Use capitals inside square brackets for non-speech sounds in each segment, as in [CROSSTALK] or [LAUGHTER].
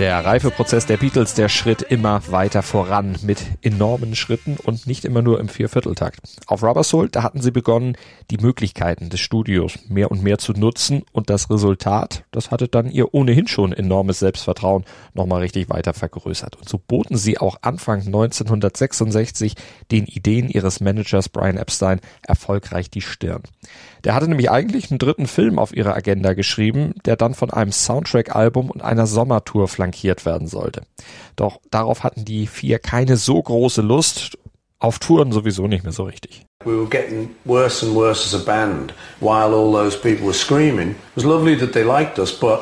Der Reifeprozess der Beatles, der schritt immer weiter voran mit enormen Schritten und nicht immer nur im Viervierteltakt. Auf Rubber Soul, da hatten sie begonnen, die Möglichkeiten des Studios mehr und mehr zu nutzen und das Resultat, das hatte dann ihr ohnehin schon enormes Selbstvertrauen nochmal richtig weiter vergrößert. Und so boten sie auch Anfang 1966 den Ideen ihres Managers Brian Epstein erfolgreich die Stirn. Der hatte nämlich eigentlich einen dritten Film auf ihrer Agenda geschrieben, der dann von einem Soundtrack-Album und einer Sommertour flankiert werden sollte. Doch darauf hatten die vier keine so große Lust, auf Touren sowieso nicht mehr so richtig. We were getting worse and worse as a band while all those people were screaming. It was lovely that they liked us, but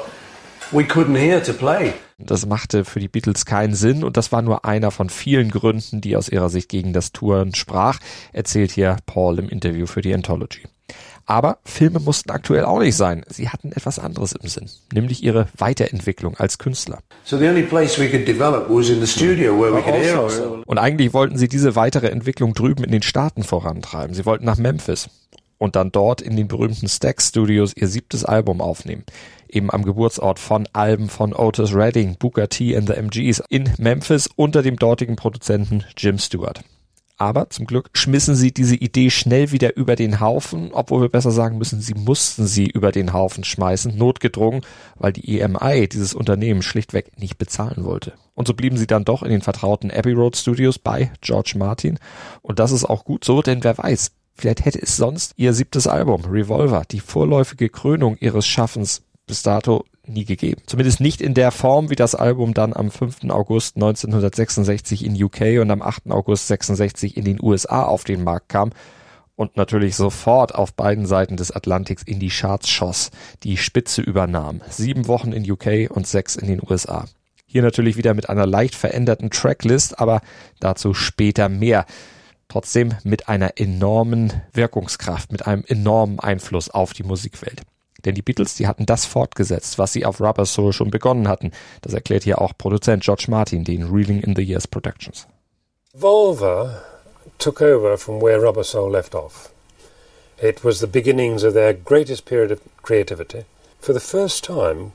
we couldn't hear to play. Das machte für die Beatles keinen Sinn und das war nur einer von vielen Gründen, die aus ihrer Sicht gegen das Touren sprach, erzählt hier Paul im Interview für die Anthology. Aber Filme mussten aktuell auch nicht sein. Sie hatten etwas anderes im Sinn, nämlich ihre Weiterentwicklung als Künstler. Und eigentlich wollten sie diese weitere Entwicklung drüben in den Staaten vorantreiben. Sie wollten nach Memphis und dann dort in den berühmten Stack Studios ihr siebtes Album aufnehmen. Eben am Geburtsort von Alben von Otis Redding, Booker T and the MGs in Memphis unter dem dortigen Produzenten Jim Stewart. Aber zum Glück schmissen sie diese Idee schnell wieder über den Haufen, obwohl wir besser sagen müssen, sie mussten sie über den Haufen schmeißen, notgedrungen, weil die EMI dieses Unternehmen schlichtweg nicht bezahlen wollte. Und so blieben sie dann doch in den vertrauten Abbey Road Studios bei George Martin. Und das ist auch gut so, denn wer weiß, vielleicht hätte es sonst ihr siebtes Album, Revolver, die vorläufige Krönung ihres Schaffens bis dato nie gegeben. Zumindest nicht in der Form, wie das Album dann am 5. August 1966 in UK und am 8. August 66 in den USA auf den Markt kam und natürlich sofort auf beiden Seiten des Atlantiks in die Charts schoss, die Spitze übernahm. Sieben Wochen in UK und sechs in den USA. Hier natürlich wieder mit einer leicht veränderten Tracklist, aber dazu später mehr. Trotzdem mit einer enormen Wirkungskraft, mit einem enormen Einfluss auf die Musikwelt. Denn die Beatles, die hatten das fortgesetzt, was sie auf Rubber Soul schon begonnen hatten. Das erklärt hier auch Produzent George Martin, den Reeling in the Years Productions. Volva took over from where Rubber Soul left off. It was the beginnings of their greatest period of creativity. For the first time,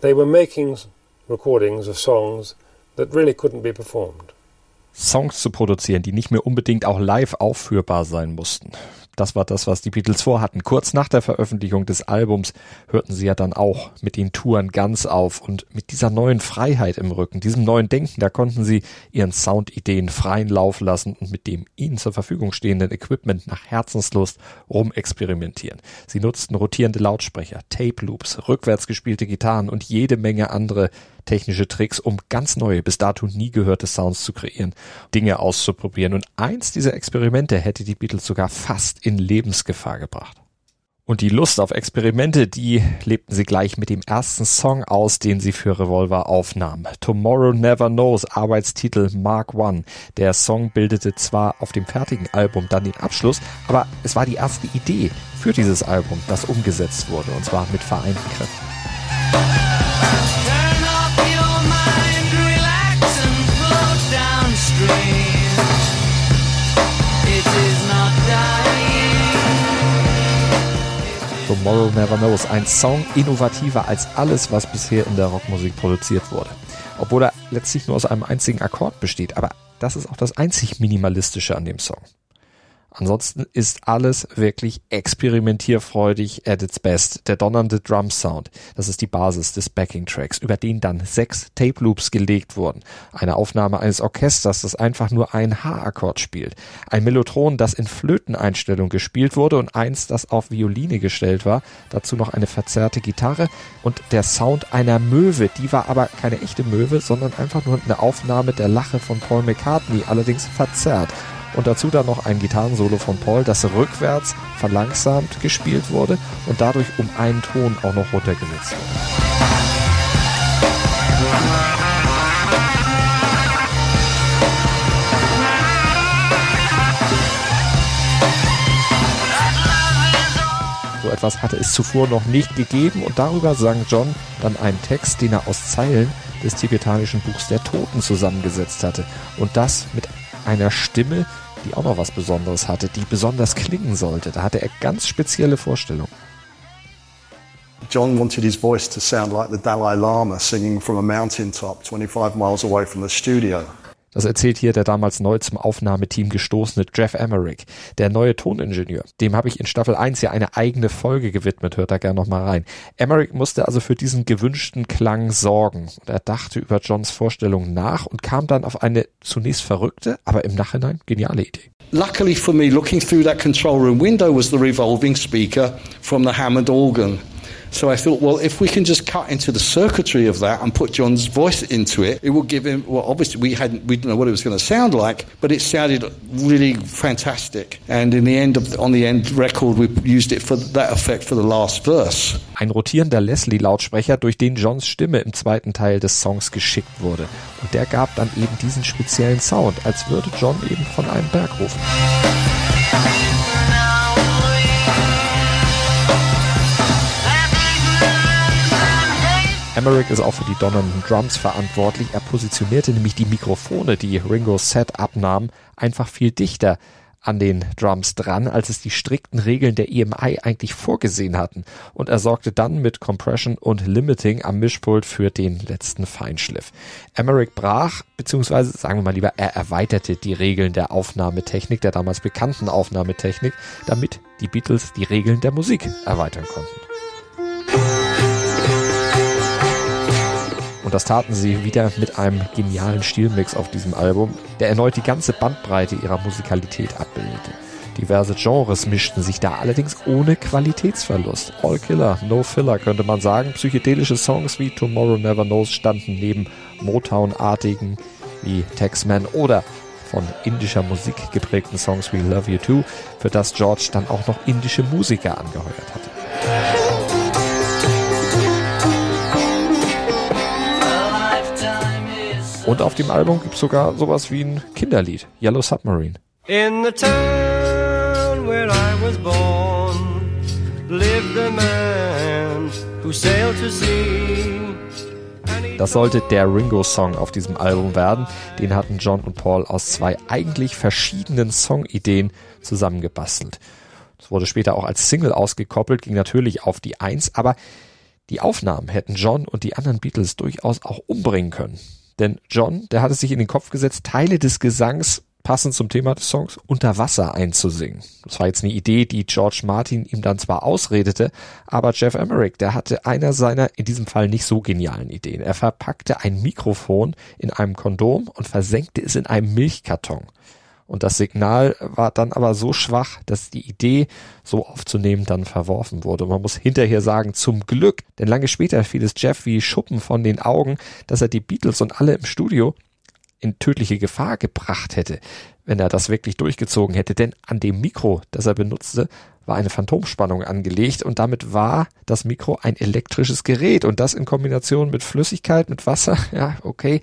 they were making recordings of songs that really couldn't be performed. Songs zu produzieren, die nicht mehr unbedingt auch live aufführbar sein mussten. Das war das, was die Beatles vorhatten. Kurz nach der Veröffentlichung des Albums hörten sie ja dann auch mit den Touren ganz auf und mit dieser neuen Freiheit im Rücken, diesem neuen Denken, da konnten sie ihren Soundideen freien Lauf lassen und mit dem ihnen zur Verfügung stehenden Equipment nach Herzenslust rumexperimentieren. Sie nutzten rotierende Lautsprecher, Tape Loops, rückwärts gespielte Gitarren und jede Menge andere technische Tricks, um ganz neue, bis dato nie gehörte Sounds zu kreieren, Dinge auszuprobieren. Und eins dieser Experimente hätte die Beatles sogar fast in Lebensgefahr gebracht. Und die Lust auf Experimente, die lebten sie gleich mit dem ersten Song aus, den sie für Revolver aufnahmen. Tomorrow Never Knows, Arbeitstitel Mark One. Der Song bildete zwar auf dem fertigen Album dann den Abschluss, aber es war die erste Idee für dieses Album, das umgesetzt wurde, und zwar mit vereinten Kräften. Tomorrow Never Knows. Ein Song innovativer als alles, was bisher in der Rockmusik produziert wurde. Obwohl er letztlich nur aus einem einzigen Akkord besteht. Aber das ist auch das einzig Minimalistische an dem Song. Ansonsten ist alles wirklich experimentierfreudig at its best. Der donnernde Drum Sound, das ist die Basis des Backing Tracks, über den dann sechs Tape Loops gelegt wurden. Eine Aufnahme eines Orchesters, das einfach nur ein H-Akkord spielt. Ein Mellotron, das in Flöteneinstellung gespielt wurde und eins, das auf Violine gestellt war. Dazu noch eine verzerrte Gitarre und der Sound einer Möwe. Die war aber keine echte Möwe, sondern einfach nur eine Aufnahme der Lache von Paul McCartney, allerdings verzerrt und dazu dann noch ein Gitarrensolo von Paul, das rückwärts verlangsamt gespielt wurde und dadurch um einen Ton auch noch runtergesetzt wurde. So etwas hatte es zuvor noch nicht gegeben und darüber sang John dann einen Text, den er aus Zeilen des tibetanischen Buchs der Toten zusammengesetzt hatte. Und das mit einer Stimme, die auch noch was Besonderes hatte, die besonders klingen sollte. Da hatte er ganz spezielle Vorstellungen. John wanted his voice to sound like the Dalai Lama singing from a mountaintop 25 miles away from the studio. Das erzählt hier der damals neu zum Aufnahmeteam gestoßene Jeff Emmerich, der neue Toningenieur. Dem habe ich in Staffel 1 ja eine eigene Folge gewidmet, hört da gerne nochmal rein. Emmerich musste also für diesen gewünschten Klang sorgen. Er dachte über Johns Vorstellung nach und kam dann auf eine zunächst verrückte, aber im Nachhinein geniale Idee. Luckily for me, looking through that control room window was the revolving speaker from the Hammond organ. So I thought, well, if we can just cut into the circuitry of that and put John's voice into it, it will give him. Well, obviously we hadn't, we didn't know what it was going to sound like, but it sounded really fantastic. And in the end of on the end record, we used it for that effect for the last verse. Ein rotierender Leslie-Lautsprecher, durch den Johns Stimme im zweiten Teil des Songs geschickt wurde. Und der gab dann eben diesen speziellen Sound, als würde John eben von einem Berg rufen. Emmerich ist auch für die donnernden Drums verantwortlich. Er positionierte nämlich die Mikrofone, die Ringos Set abnahm, einfach viel dichter an den Drums dran, als es die strikten Regeln der EMI eigentlich vorgesehen hatten. Und er sorgte dann mit Compression und Limiting am Mischpult für den letzten Feinschliff. Emmerich brach, beziehungsweise sagen wir mal lieber, er erweiterte die Regeln der Aufnahmetechnik, der damals bekannten Aufnahmetechnik, damit die Beatles die Regeln der Musik erweitern konnten. Das taten sie wieder mit einem genialen Stilmix auf diesem Album, der erneut die ganze Bandbreite ihrer Musikalität abbildete. Diverse Genres mischten sich da allerdings ohne Qualitätsverlust. All Killer, No Filler könnte man sagen. Psychedelische Songs wie Tomorrow Never Knows standen neben Motown-artigen wie Tex-Man oder von indischer Musik geprägten Songs wie Love You Too, für das George dann auch noch indische Musiker angeheuert hatte. Und auf dem Album gibt es sogar sowas wie ein Kinderlied, Yellow Submarine. In the town where I was born lived a man who sailed to sea. Das sollte der Ringo-Song auf diesem Album werden. Den hatten John und Paul aus zwei eigentlich verschiedenen Songideen zusammengebastelt. Das wurde später auch als Single ausgekoppelt, ging natürlich auf die Eins, aber die Aufnahmen hätten John und die anderen Beatles durchaus auch umbringen können. Denn John, der hatte sich in den Kopf gesetzt, Teile des Gesangs passend zum Thema des Songs unter Wasser einzusingen. Das war jetzt eine Idee, die George Martin ihm dann zwar ausredete, aber Jeff Emmerich, der hatte einer seiner in diesem Fall nicht so genialen Ideen. Er verpackte ein Mikrofon in einem Kondom und versenkte es in einem Milchkarton. Und das Signal war dann aber so schwach, dass die Idee, so aufzunehmen, dann verworfen wurde. Man muss hinterher sagen, zum Glück, denn lange später fiel es Jeff wie Schuppen von den Augen, dass er die Beatles und alle im Studio in tödliche Gefahr gebracht hätte, wenn er das wirklich durchgezogen hätte. Denn an dem Mikro, das er benutzte, war eine Phantomspannung angelegt und damit war das Mikro ein elektrisches Gerät und das in Kombination mit Flüssigkeit, mit Wasser, [LAUGHS] ja, okay,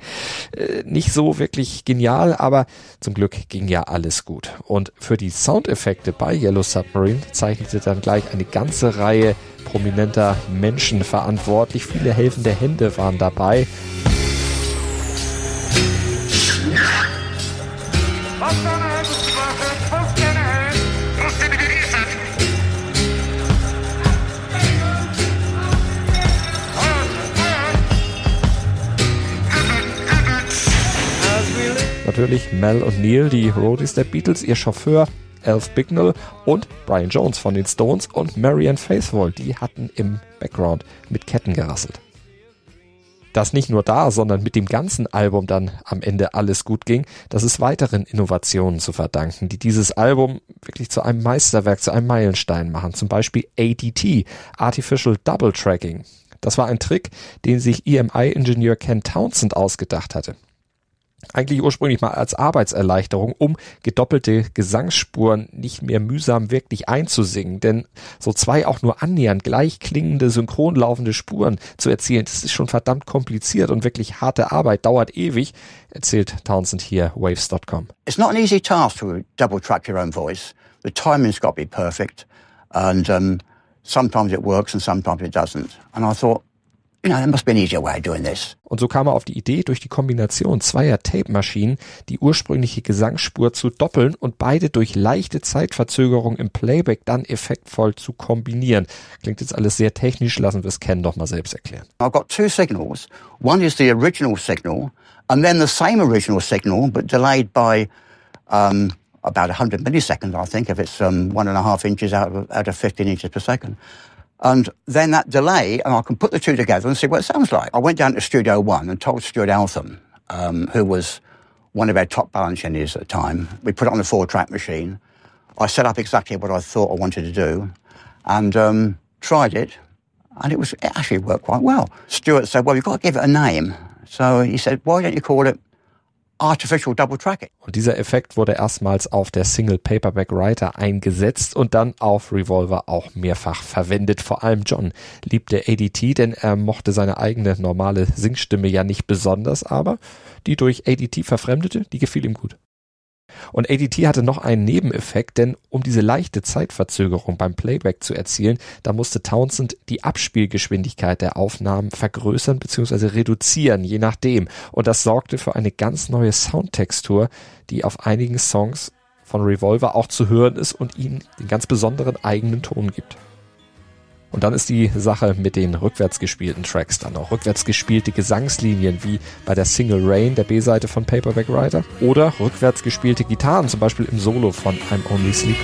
äh, nicht so wirklich genial, aber zum Glück ging ja alles gut. Und für die Soundeffekte bei Yellow Submarine zeichnete dann gleich eine ganze Reihe prominenter Menschen verantwortlich. Viele helfende Hände waren dabei. Natürlich Mel und Neil, die Roadies der Beatles, ihr Chauffeur Alf Bignell und Brian Jones von den Stones und Marianne Faithfull, die hatten im Background mit Ketten gerasselt. Dass nicht nur da, sondern mit dem ganzen Album dann am Ende alles gut ging, das ist weiteren Innovationen zu verdanken, die dieses Album wirklich zu einem Meisterwerk, zu einem Meilenstein machen. Zum Beispiel ADT, Artificial Double Tracking. Das war ein Trick, den sich EMI-Ingenieur Ken Townsend ausgedacht hatte eigentlich ursprünglich mal als Arbeitserleichterung, um gedoppelte Gesangsspuren nicht mehr mühsam wirklich einzusingen. Denn so zwei auch nur annähernd gleich klingende, synchron laufende Spuren zu erzielen, das ist schon verdammt kompliziert und wirklich harte Arbeit, dauert ewig, erzählt Townsend hier Waves.com. It's not an easy task to double track your own voice. The timing's got to be perfect and um, sometimes it works and sometimes it doesn't. And I thought, you know, there must be an easier way of doing this. Und so kam er auf die Idee, durch die Kombination zweier Tape-Maschinen die ursprüngliche Gesangsspur zu doppeln und beide durch leichte Zeitverzögerung im Playback dann effektvoll zu kombinieren. Klingt jetzt alles sehr technisch, lassen wir es Ken doch mal selbst erklären. I've got two signals. One is the original signal, and then the same original signal, but delayed by um, about 100 milliseconds, I think, if it's um, one and a half inches out of, out of 15 inches per second. And then that delay, and I can put the two together and see what it sounds like. I went down to Studio One and told Stuart Altham, um, who was one of our top balance engineers at the time. We put it on the four-track machine. I set up exactly what I thought I wanted to do, and um, tried it, and it was it actually worked quite well. Stuart said, "Well, you've got to give it a name." So he said, "Why don't you call it Artificial Double Tracking. Und dieser Effekt wurde erstmals auf der Single Paperback Writer eingesetzt und dann auf Revolver auch mehrfach verwendet. Vor allem John liebte ADT, denn er mochte seine eigene normale Singstimme ja nicht besonders, aber die durch ADT verfremdete, die gefiel ihm gut. Und ADT hatte noch einen Nebeneffekt, denn um diese leichte Zeitverzögerung beim Playback zu erzielen, da musste Townsend die Abspielgeschwindigkeit der Aufnahmen vergrößern bzw. reduzieren, je nachdem. Und das sorgte für eine ganz neue Soundtextur, die auf einigen Songs von Revolver auch zu hören ist und ihnen den ganz besonderen eigenen Ton gibt. Und dann ist die Sache mit den rückwärts gespielten Tracks dann auch. Rückwärts gespielte Gesangslinien wie bei der Single Rain, der B-Seite von Paperback Writer. Oder rückwärts gespielte Gitarren, zum Beispiel im Solo von I'm Only Sleeping.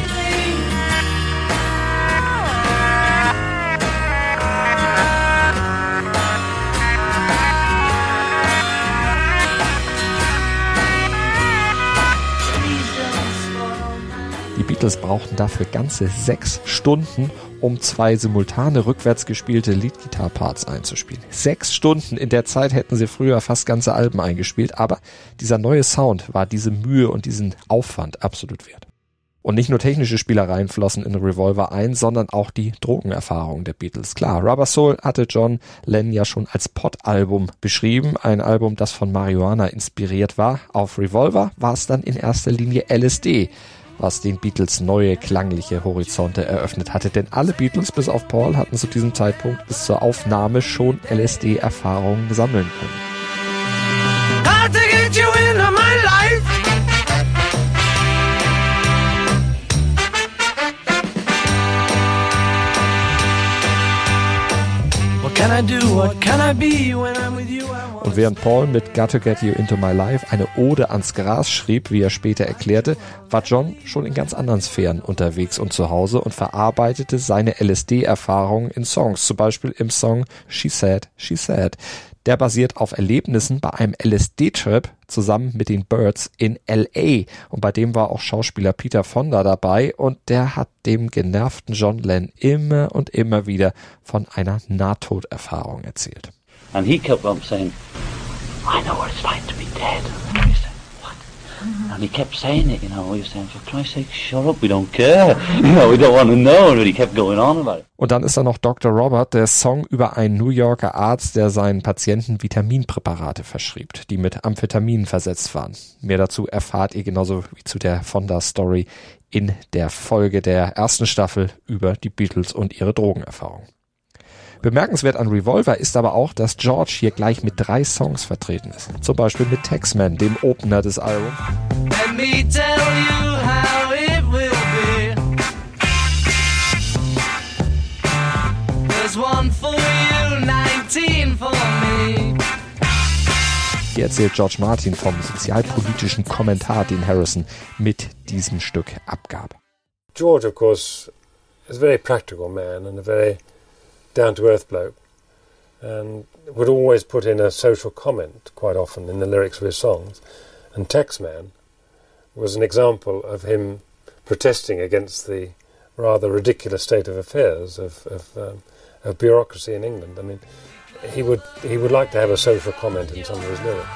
Die Beatles brauchten dafür ganze sechs Stunden, um zwei simultane rückwärts gespielte Lead-Guitar-Parts einzuspielen. Sechs Stunden, in der Zeit hätten sie früher fast ganze Alben eingespielt, aber dieser neue Sound war diese Mühe und diesen Aufwand absolut wert. Und nicht nur technische Spielereien flossen in Revolver ein, sondern auch die Drogenerfahrung der Beatles. Klar, Rubber Soul hatte John Lennon ja schon als Pot-Album beschrieben, ein Album, das von Marihuana inspiriert war. Auf Revolver war es dann in erster Linie LSD, was den Beatles neue klangliche Horizonte eröffnet hatte. Denn alle Beatles bis auf Paul hatten zu diesem Zeitpunkt bis zur Aufnahme schon LSD-Erfahrungen sammeln können. What can I do? What can I be when I'm with you? Und während Paul mit Got to Get You Into My Life eine Ode ans Gras schrieb, wie er später erklärte, war John schon in ganz anderen Sphären unterwegs und zu Hause und verarbeitete seine LSD-Erfahrungen in Songs, zum Beispiel im Song She Said, She Said. Der basiert auf Erlebnissen bei einem LSD-Trip zusammen mit den Birds in LA. Und bei dem war auch Schauspieler Peter Fonda dabei und der hat dem genervten John Lennon immer und immer wieder von einer Nahtoderfahrung erzählt. And he kept on saying, I know what it's like to be dead. And we said, what? And he kept saying it, you know. We were saying, for Christ's sake, shut up, we don't care. [LAUGHS] You know, we don't want to know. But he kept going on about it. Und dann ist da noch Dr. Robert, der Song über einen New Yorker Arzt, der seinen Patienten Vitaminpräparate verschrieb, die mit Amphetamin versetzt waren. Mehr dazu erfahrt ihr genauso wie zu der Fonda-Story in der Folge der ersten Staffel über die Beatles und ihre Drogenerfahrung. Bemerkenswert an Revolver ist aber auch, dass George hier gleich mit drei Songs vertreten ist. Zum Beispiel mit Taxman, dem Opener des Albums. Let me tell you how it will be. There's one for you, 19 for me. Hier erzählt George Martin vom sozialpolitischen Kommentar, den Harrison mit diesem Stück abgab. George, of course, is a very practical man and a very down to earth bloke, and would always put in a social comment quite often in the lyrics of his songs. And Taxman was an example of him protesting against the rather ridiculous state of affairs of, of, um, of bureaucracy in England. I mean, he would he would like to have a social comment in some of his lyrics,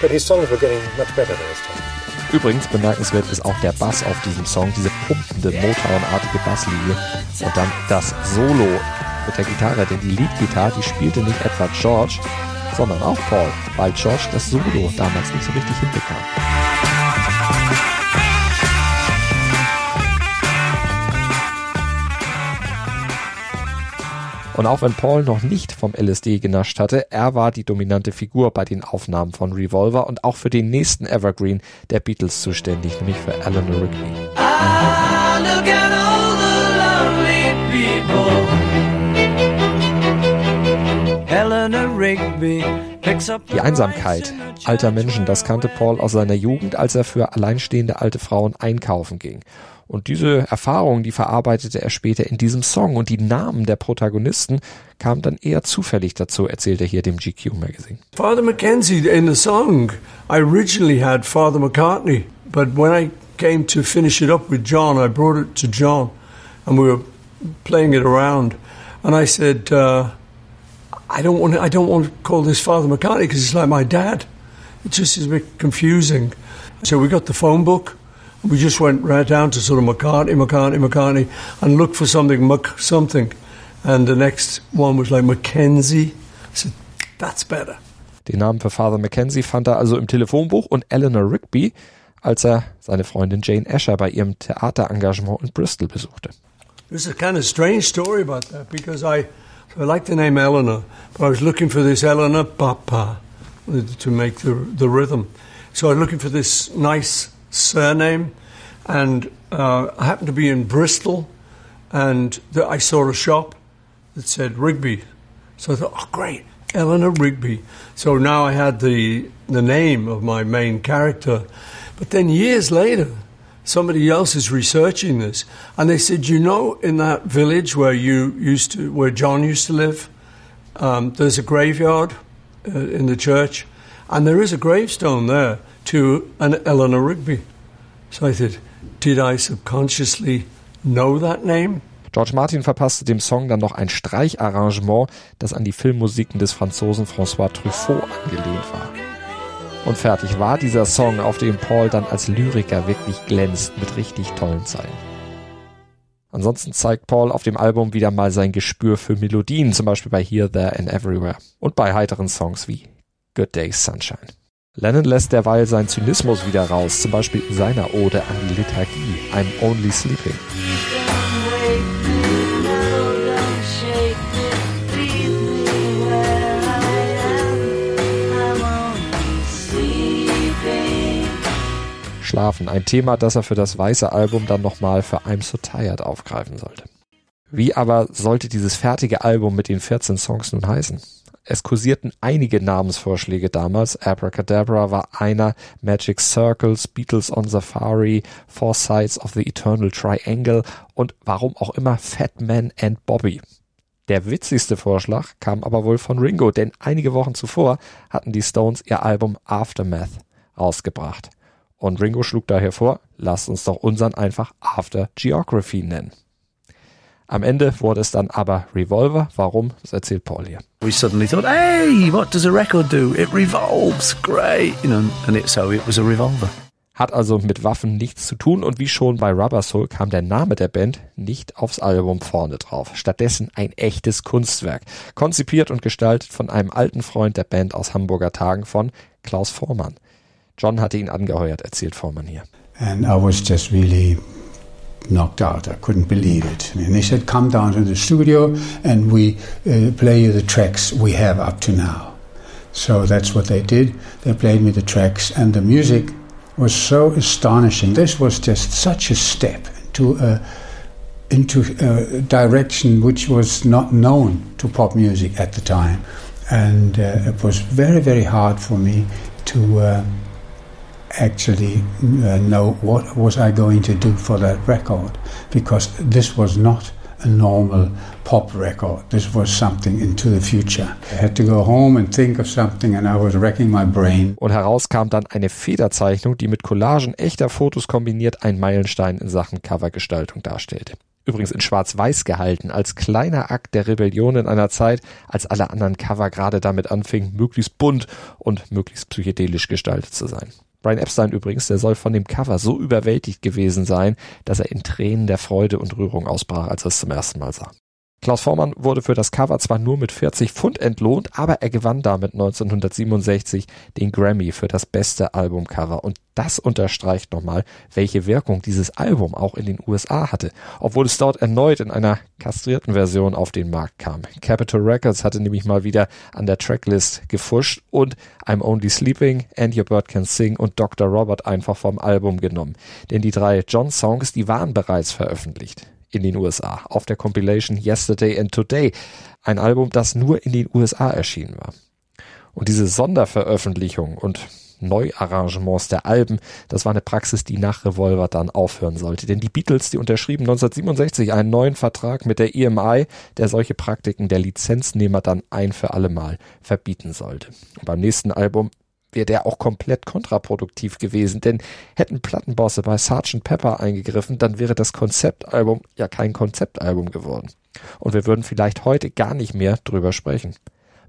but his songs were getting much better this time. Übrigens bemerkenswert ist auch der Bass auf diesem Song, diese pumpende Motown-artige Basslinie und dann das Solo mit der Gitarre, denn die Leadgitarre, die spielte nicht etwa George, sondern auch Paul, weil George das Solo damals nicht so richtig hinbekam. Und auch wenn Paul noch nicht vom LSD genascht hatte, er war die dominante Figur bei den Aufnahmen von Revolver und auch für den nächsten Evergreen der Beatles zuständig, nämlich für Eleanor Rigby. Ah, die Einsamkeit alter Menschen, das kannte Paul aus seiner Jugend, als er für alleinstehende alte Frauen einkaufen ging. Und diese Erfahrungen, die verarbeitete er später in diesem Song und die Namen der Protagonisten kamen dann eher zufällig dazu, erzählt er hier dem GQ Magazine. Father Mackenzie in the song, I originally had Father McCartney, but when I came to finish it up with John, I brought it to John and we were playing it around and I said, uh, I don't want to, I don't want to call this Father McCartney because it's like my dad. It just is a bit confusing. So we got the phone book And we just went right down to sort of McCartney, McCartney, McCartney, and looked for something, Mc something. And the next one was like Mackenzie. I said, that's better. Den Namen für Father Mackenzie fand er also im Telefonbuch und Eleanor Rigby, als er seine Freundin Jane Asher bei ihrem Theaterengagement in Bristol besuchte. There's a kind of strange story about that because I, I like the name Eleanor, but I was looking for this Eleanor Papa to make the, the rhythm. So I was looking for this nice surname. And uh, I happened to be in Bristol, and the, I saw a shop that said Rigby. So I thought, oh, great, Eleanor Rigby. So now I had the the name of my main character. But then years later, somebody else is researching this, and they said, you know, in that village where you used to, where John used to live, um, there's a graveyard uh, in the church, and there is a gravestone there to an Eleanor Rigby. So I said, did I subconsciously know that name? George Martin verpasste dem Song dann noch ein Streicharrangement, das an die Filmmusiken des Franzosen François Truffaut angelehnt war. Und fertig war dieser Song, auf dem Paul dann als Lyriker wirklich glänzt mit richtig tollen Zeilen. Ansonsten zeigt Paul auf dem Album wieder mal sein Gespür für Melodien, zum Beispiel bei Here, There and Everywhere und bei heiteren Songs wie Good Day Sunshine. Lennon lässt derweil seinen Zynismus wieder raus, zum Beispiel in seiner Ode an die Liturgie, I'm Only Sleeping. Schlafen, ein Thema, das er für das weiße Album dann nochmal für I'm So Tired aufgreifen sollte. Wie aber sollte dieses fertige Album mit den 14 Songs nun heißen? Es kursierten einige Namensvorschläge damals. Abracadabra war einer, Magic Circles, Beatles on Safari, Four Sides of the Eternal Triangle und warum auch immer Fat Man and Bobby. Der witzigste Vorschlag kam aber wohl von Ringo, denn einige Wochen zuvor hatten die Stones ihr Album Aftermath rausgebracht. Und Ringo schlug daher vor, lasst uns doch unseren einfach After Geography nennen. Am Ende wurde es dann aber Revolver. Warum? Das erzählt Paul hier. We suddenly thought, hey, what does a record do? It revolves, great, you know, and it, so it was a revolver. Hat also mit Waffen nichts zu tun und wie schon bei Rubber Soul kam der Name der Band nicht aufs Album vorne drauf. Stattdessen ein echtes Kunstwerk. Konzipiert und gestaltet von einem alten Freund der Band aus Hamburger Tagen von Klaus Vormann. John hatte ihn angeheuert, erzählt Vormann hier. And I was just really knocked out. I couldn't believe it. And they said, come down to the studio and we uh, play you the tracks we have up to now. So that's what they did. They played me the tracks and the music was so astonishing. This was just such a step into a, into a direction which was not known to pop music at the time. And uh, it was very, very hard for me to... Uh, actually uh, know what was I going to do for that record because this was not a normal pop record. This was something into the future. I had to go home and think of something and I was wrecking my brain. Und heraus kam dann eine Federzeichnung, die mit Collagen echter Fotos kombiniert ein Meilenstein in Sachen Covergestaltung darstellte. Übrigens in schwarz-weiß gehalten, als kleiner Akt der Rebellion in einer Zeit, als alle anderen Cover gerade damit anfingen, möglichst bunt und möglichst psychedelisch gestaltet zu sein. Brian Epstein übrigens, der soll von dem Cover so überwältigt gewesen sein, dass er in Tränen der Freude und Rührung ausbrach, als er es zum ersten Mal sah. Klaus Vormann wurde für das Cover zwar nur mit 40 Pfund entlohnt, aber er gewann damit 1967 den Grammy für das beste Albumcover. Und das unterstreicht nochmal, welche Wirkung dieses Album auch in den USA hatte, obwohl es dort erneut in einer kastrierten Version auf den Markt kam. Capitol Records hatte nämlich mal wieder an der Tracklist gefuscht und I'm Only Sleeping, And Your Bird Can Sing und Dr. Robert einfach vom Album genommen. Denn die drei John-Songs, die waren bereits veröffentlicht in den USA auf der Compilation Yesterday and Today, ein Album, das nur in den USA erschienen war. Und diese Sonderveröffentlichung und Neuarrangements der Alben, das war eine Praxis, die nach Revolver dann aufhören sollte. Denn die Beatles, die unterschrieben 1967 einen neuen Vertrag mit der EMI, der solche Praktiken der Lizenznehmer dann ein für alle Mal verbieten sollte. Und beim nächsten Album wäre der auch komplett kontraproduktiv gewesen, denn hätten Plattenbosse bei Sgt. Pepper eingegriffen, dann wäre das Konzeptalbum ja kein Konzeptalbum geworden. Und wir würden vielleicht heute gar nicht mehr drüber sprechen.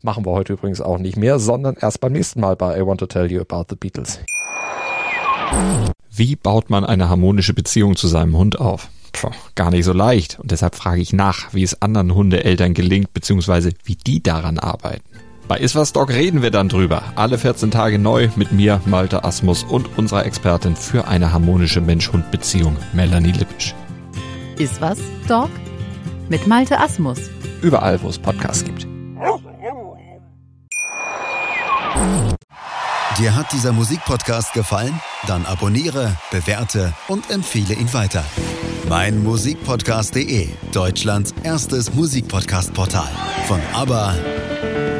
Machen wir heute übrigens auch nicht mehr, sondern erst beim nächsten Mal bei I Want to Tell You About the Beatles. Wie baut man eine harmonische Beziehung zu seinem Hund auf? Puh, gar nicht so leicht. Und deshalb frage ich nach, wie es anderen Hundeeltern gelingt, beziehungsweise wie die daran arbeiten. Bei Iswas Dog reden wir dann drüber. Alle 14 Tage neu mit mir, Malte Asmus und unserer Expertin für eine harmonische Mensch-Hund-Beziehung, Melanie Lippisch. Iswas Dog mit Malte Asmus. Überall, wo es Podcasts gibt. Dir hat dieser Musikpodcast gefallen? Dann abonniere, bewerte und empfehle ihn weiter. Mein Musikpodcast.de, Deutschlands erstes Musikpodcast-Portal. Von ABBA